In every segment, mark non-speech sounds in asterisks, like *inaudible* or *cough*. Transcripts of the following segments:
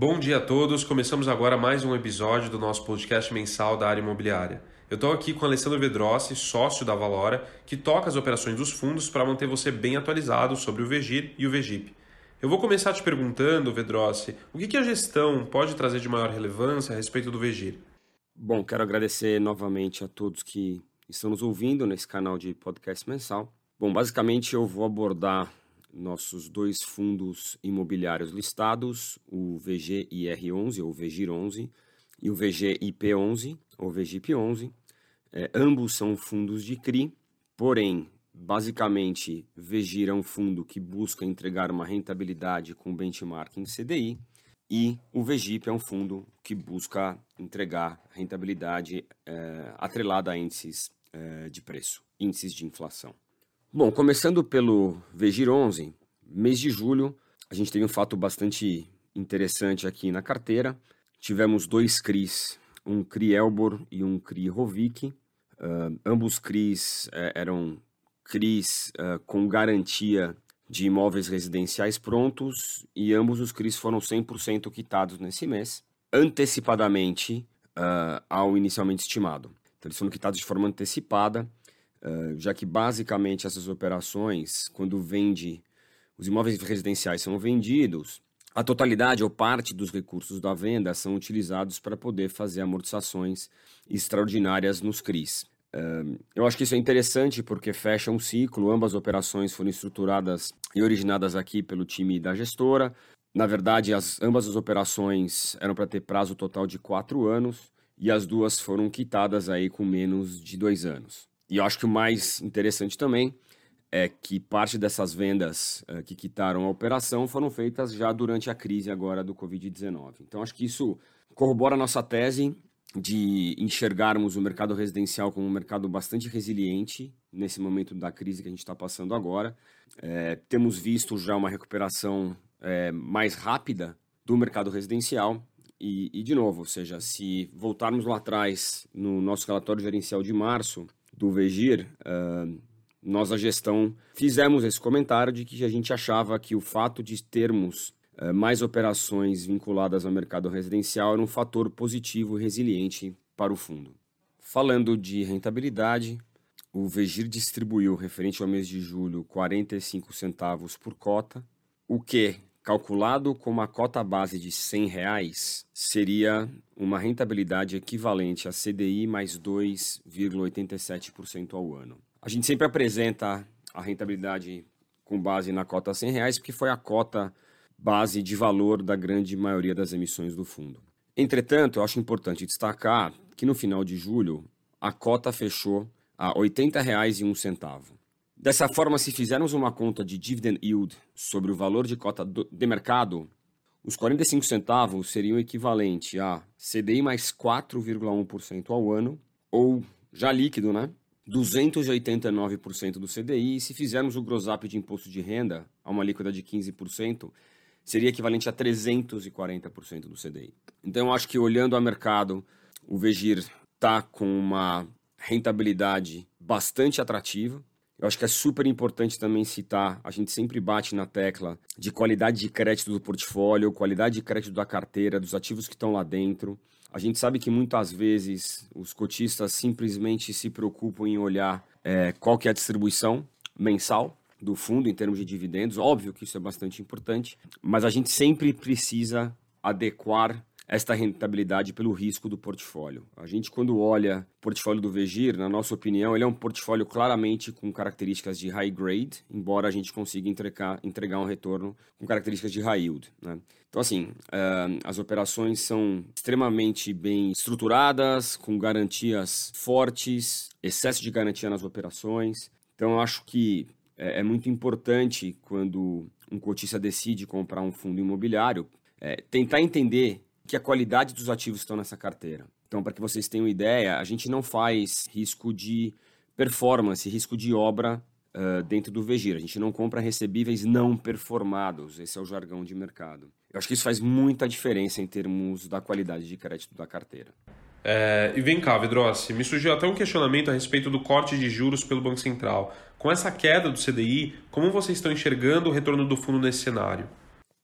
Bom dia a todos. Começamos agora mais um episódio do nosso podcast mensal da área imobiliária. Eu estou aqui com Alessandro Vedrossi, sócio da Valora, que toca as operações dos fundos para manter você bem atualizado sobre o VEGIR e o VEGIP. Eu vou começar te perguntando, Vedrossi, o que, a gestão pode trazer de maior relevância a respeito do VEGIR? Bom, quero agradecer novamente a todos que estão nos ouvindo nesse canal de podcast mensal. Bom, basicamente eu vou abordar nossos dois fundos imobiliários listados, o VGIR11 ou VGIR11 e o VGIP11 ou VGIP11. É, ambos são fundos de CRI, porém, basicamente, VGIR é um fundo que busca entregar uma rentabilidade com benchmark em CDI e o VGIP é um fundo que busca entregar rentabilidade é, atrelada a índices é, de preço, índices de inflação. Bom, começando pelo VGIR 11, mês de julho, a gente teve um fato bastante interessante aqui na carteira. Tivemos dois CRIs, um CRI Elbor e um CRI Rovik. Uh, ambos CRIs uh, eram CRIs uh, com garantia de imóveis residenciais prontos e ambos os CRIs foram 100% quitados nesse mês, antecipadamente ao inicialmente estimado. Então, eles foram quitados de forma antecipada Já que basicamente essas operações, quando vende, os imóveis residenciais são vendidos, a totalidade ou parte dos recursos da venda são utilizados para poder fazer amortizações extraordinárias nos CRIs. Eu acho que isso é interessante porque fecha um ciclo, ambas operações foram estruturadas e originadas aqui pelo time da gestora. Na verdade, as, ambas as operações eram para ter prazo total de quatro anos e as duas foram quitadas aí com menos de dois anos. E eu acho que o mais interessante também é que parte dessas vendas uh, que quitaram a operação foram feitas já durante a crise agora do Covid-19. Então, acho que isso corrobora a nossa tese de enxergarmos o mercado residencial como um mercado bastante resiliente nesse momento da crise que a gente está passando agora. É, temos visto já uma recuperação é, mais rápida do mercado residencial. E, e, de novo, ou seja, se voltarmos lá atrás no nosso relatório gerencial de março, do Vegir, uh, nós, a gestão, fizemos esse comentário de que a gente achava que o fato de termos uh, mais operações vinculadas ao mercado residencial era um fator positivo e resiliente para o fundo. Falando de rentabilidade, o Vegir distribuiu, referente ao mês de julho, 45 centavos por cota, o que, calculado com uma cota base de 100 reais, seria uma rentabilidade equivalente a CDI mais 2,87% ao ano. A gente sempre apresenta a rentabilidade com base na cota 100 reais, porque foi a cota base de valor da grande maioria das emissões do fundo. Entretanto, eu acho importante destacar que no final de julho a cota fechou a R$ 80,01. Dessa forma, se fizermos uma conta de dividend yield sobre o valor de cota de mercado, os 45 centavos seriam equivalente a CDI mais 4,1% ao ano, ou já líquido, né? 289% do CDI. E se fizermos o gross up de imposto de renda a uma líquida de 15%, seria equivalente a 340% do CDI. Então, eu acho que olhando a mercado, o Vegir está com uma rentabilidade bastante atrativa. Eu acho que é super importante também citar, a gente sempre bate na tecla de qualidade de crédito do portfólio, qualidade de crédito da carteira, dos ativos que estão lá dentro. A gente sabe que muitas vezes os cotistas simplesmente se preocupam em olhar é, qual que é a distribuição mensal do fundo em termos de dividendos. Óbvio que isso é bastante importante, mas a gente sempre precisa adequar esta rentabilidade pelo risco do portfólio. A gente, quando olha o portfólio do Vegir, na nossa opinião, ele é um portfólio claramente com características de high grade, embora a gente consiga entregar, entregar um retorno com características de high yield. Né? Então, assim, uh, as operações são extremamente bem estruturadas, com garantias fortes, excesso de garantia nas operações. Então, eu acho que é, é muito importante quando um cotista decide comprar um fundo imobiliário, é, tentar entender que a qualidade dos ativos estão nessa carteira. Então, para que vocês tenham ideia, a gente não faz risco de performance, risco de obra uh, dentro do Vegir. A gente não compra recebíveis não performados. Esse é o jargão de mercado. Eu acho que isso faz muita diferença em termos da qualidade de crédito da carteira. É, e vem cá, Vedrossi, me surgiu até um questionamento a respeito do corte de juros pelo Banco Central. Com essa queda do CDI, como vocês estão enxergando o retorno do fundo nesse cenário?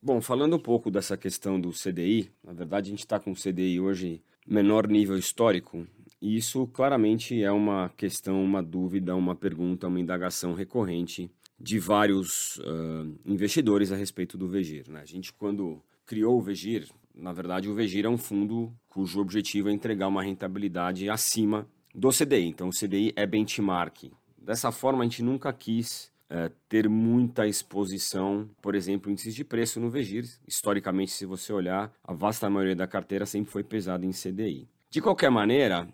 Bom, falando um pouco dessa questão do CDI, na verdade a gente está com o CDI hoje menor nível histórico, e isso claramente é uma questão, uma dúvida, uma pergunta, uma indagação recorrente de vários uh, investidores a respeito do VEGIR. Né? A gente, quando criou o VEGIR, na verdade o VEGIR é um fundo cujo objetivo é entregar uma rentabilidade acima do CDI. Então o CDI é benchmark. Dessa forma, a gente nunca quis uh, ter muita exposição, por exemplo, índices de preço no VEGIR. Historicamente, se você olhar, a vasta maioria da carteira sempre foi pesada em CDI. De qualquer maneira,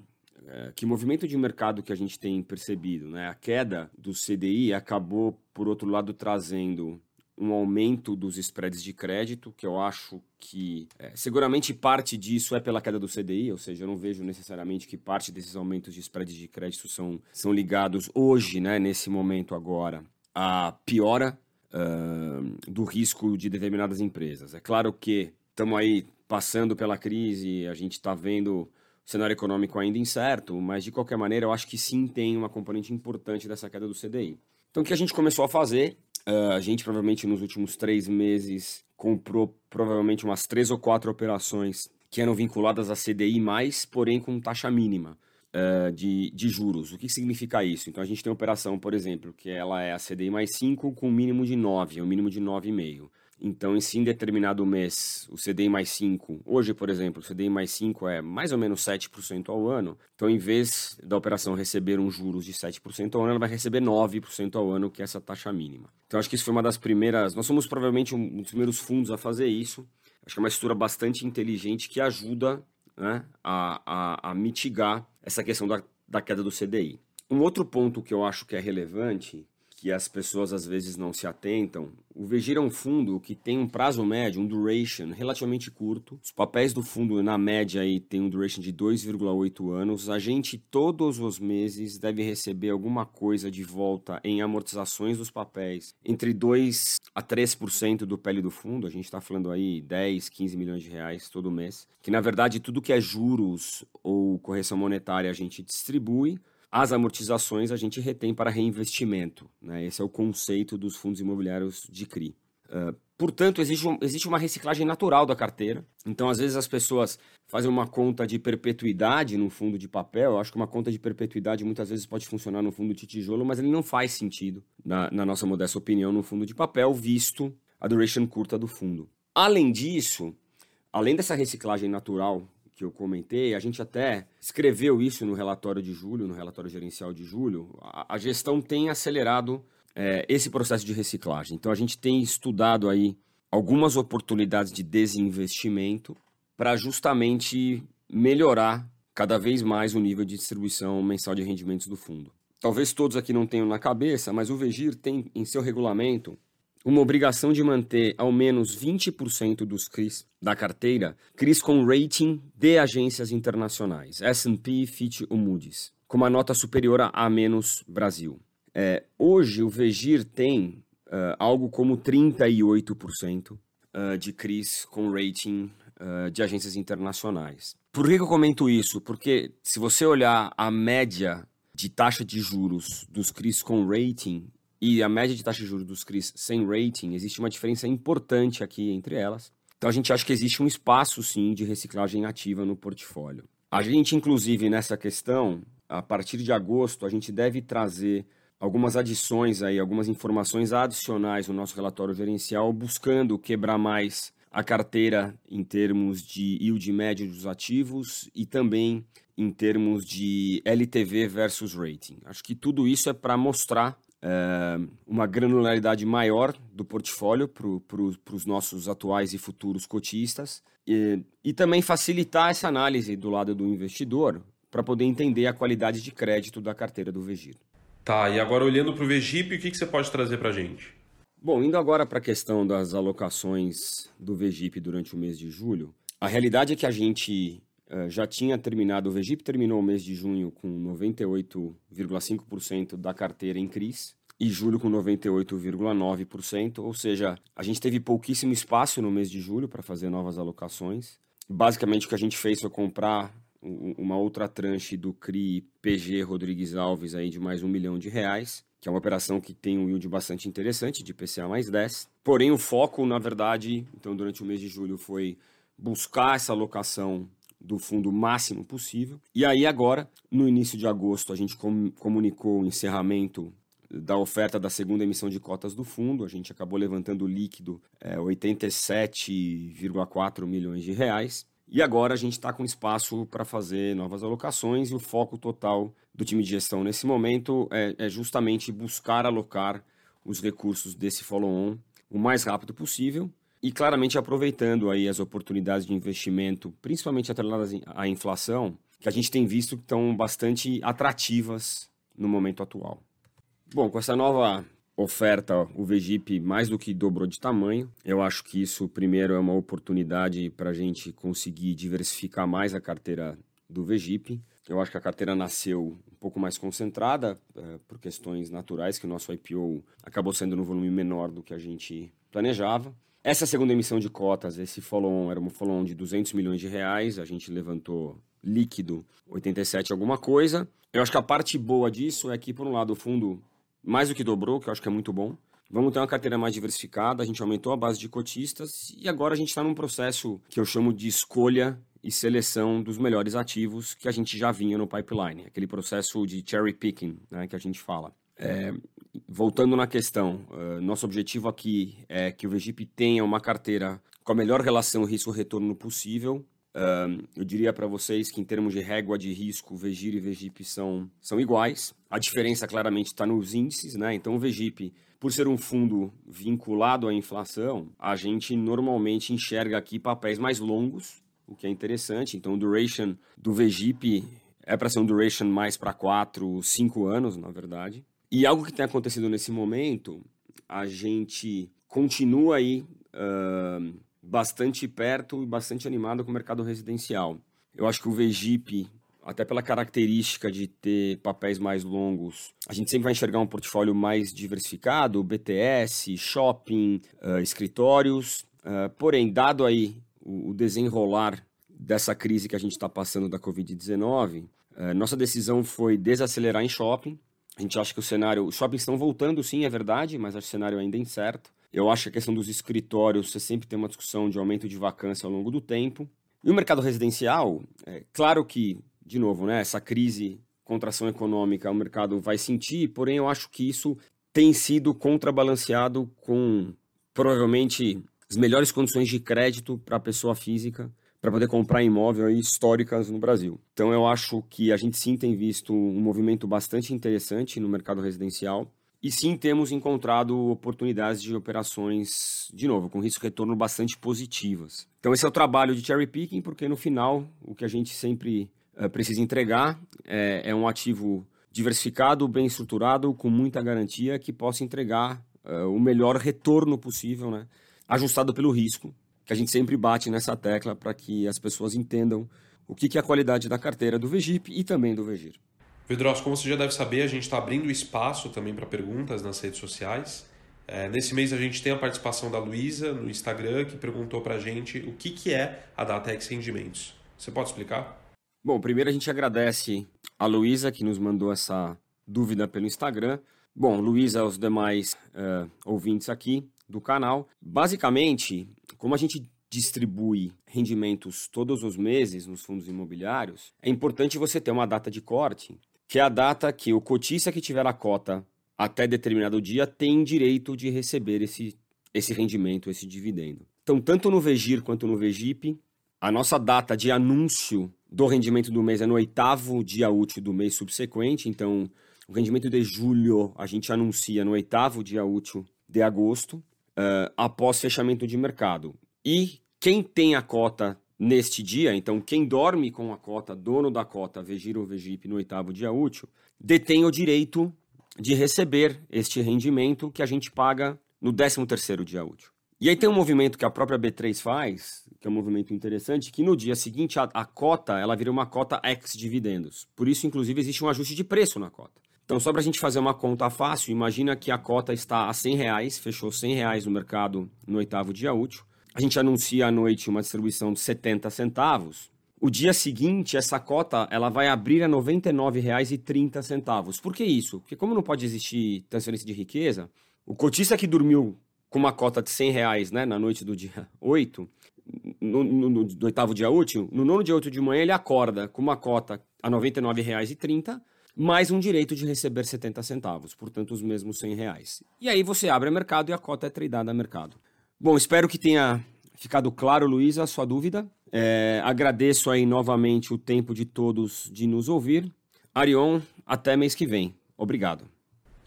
é, que movimento de mercado que a gente tem percebido, né? A queda do CDI acabou, por outro lado, trazendo um aumento dos spreads de crédito, que eu acho que é, seguramente parte disso é pela queda do CDI, ou seja, eu não vejo necessariamente que parte desses aumentos de spreads de crédito são, são ligados hoje, né, nesse momento agora, à piora uh, do risco de determinadas empresas. É claro que estamos aí passando pela crise, a gente está vendo cenário econômico ainda incerto, mas de qualquer maneira eu acho que sim tem uma componente importante dessa queda do CDI. Então o que a gente começou a fazer, uh, a gente provavelmente nos últimos três meses comprou provavelmente umas três ou quatro operações que eram vinculadas a CDI+, porém com taxa mínima. Uh, de, de juros. O que significa isso? Então a gente tem uma operação, por exemplo, que ela é a CDI mais 5 com um mínimo de 9, um mínimo de 9,5. Então, em sim determinado mês, o CDI mais 5, hoje, por exemplo, o CDI mais 5 é mais ou menos 7% ao ano. Então, em vez da operação receber um juros de 7% ao ano, ela vai receber 9% ao ano, que é essa taxa mínima. Então, acho que isso foi uma das primeiras. Nós somos provavelmente um dos primeiros fundos a fazer isso. Acho que é uma estrutura bastante inteligente que ajuda né, a, a, a mitigar essa questão da, da queda do CDI. Um outro ponto que eu acho que é relevante que as pessoas às vezes não se atentam, o Vegir é um fundo que tem um prazo médio, um duration relativamente curto. Os papéis do fundo, na média, aí, tem um duration de 2,8 anos. A gente, todos os meses, deve receber alguma coisa de volta em amortizações dos papéis, entre 2 a 3% do pele do fundo. A gente está falando aí 10, 15 milhões de reais todo mês. Que, na verdade, tudo que é juros ou correção monetária a gente distribui. As amortizações a gente retém para reinvestimento. Né? Esse é o conceito dos fundos imobiliários de CRI. Uh, portanto, existe, um, existe uma reciclagem natural da carteira. Então, às vezes, as pessoas fazem uma conta de perpetuidade no fundo de papel. Eu acho que uma conta de perpetuidade muitas vezes pode funcionar no fundo de tijolo, mas ele não faz sentido, na, na nossa modesta opinião, no fundo de papel, visto a duration curta do fundo. Além disso, além dessa reciclagem natural que eu comentei, a gente até escreveu isso no relatório de julho, no relatório gerencial de julho. A, a gestão tem acelerado é, esse processo de reciclagem. Então a gente tem estudado aí algumas oportunidades de desinvestimento para justamente melhorar cada vez mais o nível de distribuição mensal de rendimentos do fundo. Talvez todos aqui não tenham na cabeça, mas o Vegir tem em seu regulamento uma obrigação de manter ao menos 20% dos CRIs da carteira, CRIs com rating de agências internacionais, S&P, Fitch ou Moody's, com uma nota superior a A- Brasil. É, hoje o Vegir tem uh, algo como 38% uh, de CRIs com rating uh, de agências internacionais. Por que eu comento isso? Porque se você olhar a média de taxa de juros dos CRIs com rating e a média de taxa de juros dos CRIs sem rating, existe uma diferença importante aqui entre elas. Então a gente acha que existe um espaço sim de reciclagem ativa no portfólio. A gente, inclusive, nessa questão, a partir de agosto, a gente deve trazer algumas adições aí, algumas informações adicionais no nosso relatório gerencial, buscando quebrar mais a carteira em termos de yield médio dos ativos e também em termos de LTV versus rating. Acho que tudo isso é para mostrar é, uma granularidade maior do portfólio para pro, os nossos atuais e futuros cotistas e, e também facilitar essa análise do lado do investidor para poder entender a qualidade de crédito da carteira do Vegip. Tá, e agora olhando para o Vegip, o que, que você pode trazer para a gente? Bom, indo agora para a questão das alocações do Vegip durante o mês de julho, a realidade é que a gente já tinha terminado, o Vegip terminou o mês de junho com 98,5% da carteira em CRIs e julho com 98,9%, ou seja, a gente teve pouquíssimo espaço no mês de julho para fazer novas alocações. Basicamente o que a gente fez foi comprar uma outra tranche do CRI PG Rodrigues Alves aí de mais um milhão de reais que é uma operação que tem um yield bastante interessante, de PCA mais 10. Porém, o foco, na verdade, então durante o mês de julho foi buscar essa alocação do fundo máximo possível. E aí agora, no início de agosto, a gente com comunicou o encerramento da oferta da segunda emissão de cotas do fundo. A gente acabou levantando líquido é, 87,4 milhões de reais. E agora a gente está com espaço para fazer novas alocações e o foco total do time de gestão nesse momento é, é justamente buscar alocar os recursos desse follow-on o mais rápido possível e claramente aproveitando aí as oportunidades de investimento, principalmente atreladas à inflação, que a gente tem visto que estão bastante atrativas no momento atual. Bom, com essa nova oferta, o VGIP mais do que dobrou de tamanho. Eu acho que isso, primeiro, é uma oportunidade para a gente conseguir diversificar mais a carteira do VGIP. Eu acho que a carteira nasceu um pouco mais concentrada é, por questões naturais, que o nosso IPO acabou sendo no volume menor do que a gente planejava. Essa segunda emissão de cotas, esse follow-on, era um follow-on de 200 milhões de reais, a gente levantou líquido 87 alguma coisa. Eu acho que a parte boa disso é que, por um lado, o fundo mais do que dobrou, que eu acho que é muito bom. Vamos ter uma carteira mais diversificada, a gente aumentou a base de cotistas e agora a gente está num processo que eu chamo de escolha e seleção dos melhores ativos que a gente já vinha no pipeline, aquele processo de cherry picking né, que a gente fala. É, voltando na questão, uh, nosso objetivo aqui é que o VGIP tenha uma carteira com a melhor relação risco-retorno possível eu diria para vocês que, em termos de régua de risco, VGIR e o VGIP são, são iguais. A diferença claramente está nos índices, né? Então, o VGIP, por ser um fundo vinculado à inflação, a gente normalmente enxerga aqui papéis mais longos, o que é interessante. Então, o duration do VGIP é para ser um duration mais para 4, 5 anos, na verdade. E algo que tem acontecido nesse momento, a gente continua aí. Uh, bastante perto e bastante animado com o mercado residencial. Eu acho que o VGIP, até pela característica de ter papéis mais longos, a gente sempre vai enxergar um portfólio mais diversificado, BTS, shopping, uh, escritórios. Uh, porém, dado aí o, o, desenrolar dessa crise que a gente está passando da Covid-19, uh, nossa decisão foi desacelerar em shopping. A gente acha que o cenário. Os shoppings estão voltando, sim, é verdade, mas acho que o cenário ainda é incerto. Eu acho que a questão dos escritórios, você sempre tem uma discussão de aumento de vacância ao longo do tempo. E o mercado residencial, é claro que, de novo, né, essa crise, contração econômica, o mercado vai sentir, porém eu acho que isso tem sido contrabalanceado com provavelmente as melhores condições de crédito para a pessoa física para poder comprar imóvel históricas no Brasil. Então eu acho que a gente sim tem visto um movimento bastante interessante no mercado residencial. E sim temos encontrado oportunidades de operações, de novo, com risco-retorno bastante positivas. Então esse é o trabalho de cherry picking, porque no final o que a gente sempre uh, precisa entregar é, é, um ativo diversificado, bem estruturado, com muita garantia, que possa entregar uh, o melhor retorno possível, né? ajustado pelo risco, que a gente sempre bate nessa tecla para que as pessoas entendam o que, que é a qualidade da carteira do VGIP e também do VGIR. Pedroso, como você já deve saber, a gente está abrindo espaço também para perguntas nas redes sociais. É, nesse mês a gente tem a participação da Luísa no Instagram, que perguntou para a gente o que, que é a Datex Rendimentos. Você pode explicar? Bom, primeiro a gente agradece a Luísa, que nos mandou essa dúvida pelo Instagram. Bom, Luísa, aos demais uh, ouvintes aqui do canal. Basicamente, como a gente distribui rendimentos todos os meses nos fundos imobiliários, é importante você ter uma data de corte que é a data que o cotista que tiver a cota até determinado dia tem direito de receber esse, esse rendimento, esse dividendo. Então, tanto no VEGIR quanto no VEGIP, a nossa data de anúncio do rendimento do mês é no oitavo dia útil do mês subsequente. Então, o rendimento de julho a gente anuncia no oitavo dia útil de agosto, uh, após fechamento de mercado. E quem tem a cota neste dia, então quem dorme com a cota, dono da cota Vegir ou Vegip no oitavo dia útil, detém o direito de receber este rendimento que a gente paga no décimo terceiro dia útil. E aí tem um movimento que a própria B3 faz, que é um movimento interessante, que no dia seguinte a, a cota ela vira uma cota ex-dividendos. Por isso, inclusive, existe um ajuste de preço na cota. Então, só para a gente fazer uma conta fácil, imagina que a cota está a 100 reais, fechou 100 reais no mercado no oitavo dia útil a gente anuncia à noite uma distribuição de 70 centavos, o dia seguinte essa cota ela vai abrir a R$ 99,30. Por que isso? Porque como não pode existir transferência de riqueza, o cotista que dormiu com uma cota de 100 reais né, na noite do dia *laughs* 8, no, no, no, do oitavo dia útil, no nono dia 8 de manhã ele acorda com uma cota a R$ 99,30 mais um direito de receber 70 centavos, portanto os mesmos 100 reais. E aí você abre o mercado e a cota é tradeada a mercado. Bom, espero que tenha ficado claro, Luísa, a sua dúvida. É, agradeço aí novamente o tempo de todos de nos ouvir. Arion, até mês que vem. Obrigado.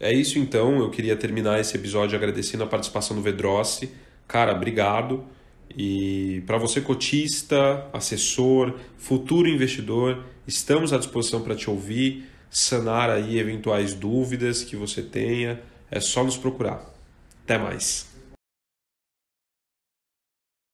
É isso então, eu queria terminar esse episódio agradecendo a participação do Vedrossi. Cara, obrigado. E para você cotista, assessor, futuro investidor, estamos à disposição para te ouvir, sanar aí eventuais dúvidas que você tenha. É só nos procurar. Até mais.